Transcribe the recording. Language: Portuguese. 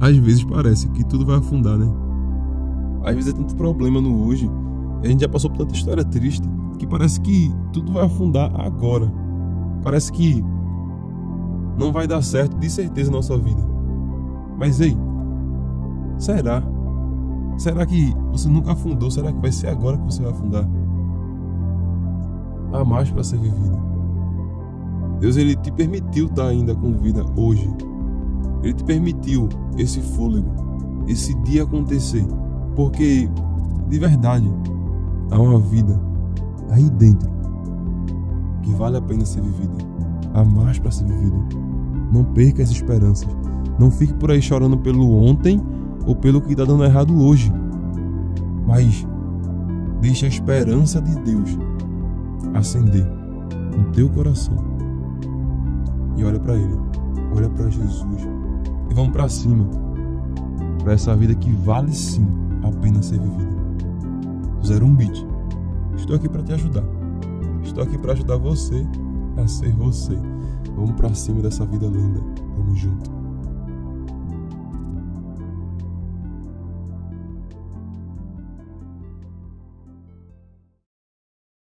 às vezes parece que tudo vai afundar, né? Às vezes é tanto problema no hoje, a gente já passou por tanta história triste, que parece que tudo vai afundar agora. Parece que não vai dar certo de certeza na nossa vida. Mas ei, será? Será que você nunca afundou? Será que vai ser agora que você vai afundar? Há mais para ser vivido. Deus ele te permitiu estar ainda com vida hoje. Ele te permitiu esse fôlego, esse dia acontecer, porque de verdade há uma vida aí dentro que vale a pena ser vivida. Há mais para ser vivido. Não perca as esperanças. Não fique por aí chorando pelo ontem ou pelo que está dando errado hoje. Mas deixe a esperança de Deus acender no teu coração. E olha para Ele, olha para Jesus e vamos para cima, para essa vida que vale sim a pena ser vivida. Zero um beat. Estou aqui para te ajudar. Estou aqui para ajudar você a ser você. Vamos para cima dessa vida linda. Tamo junto.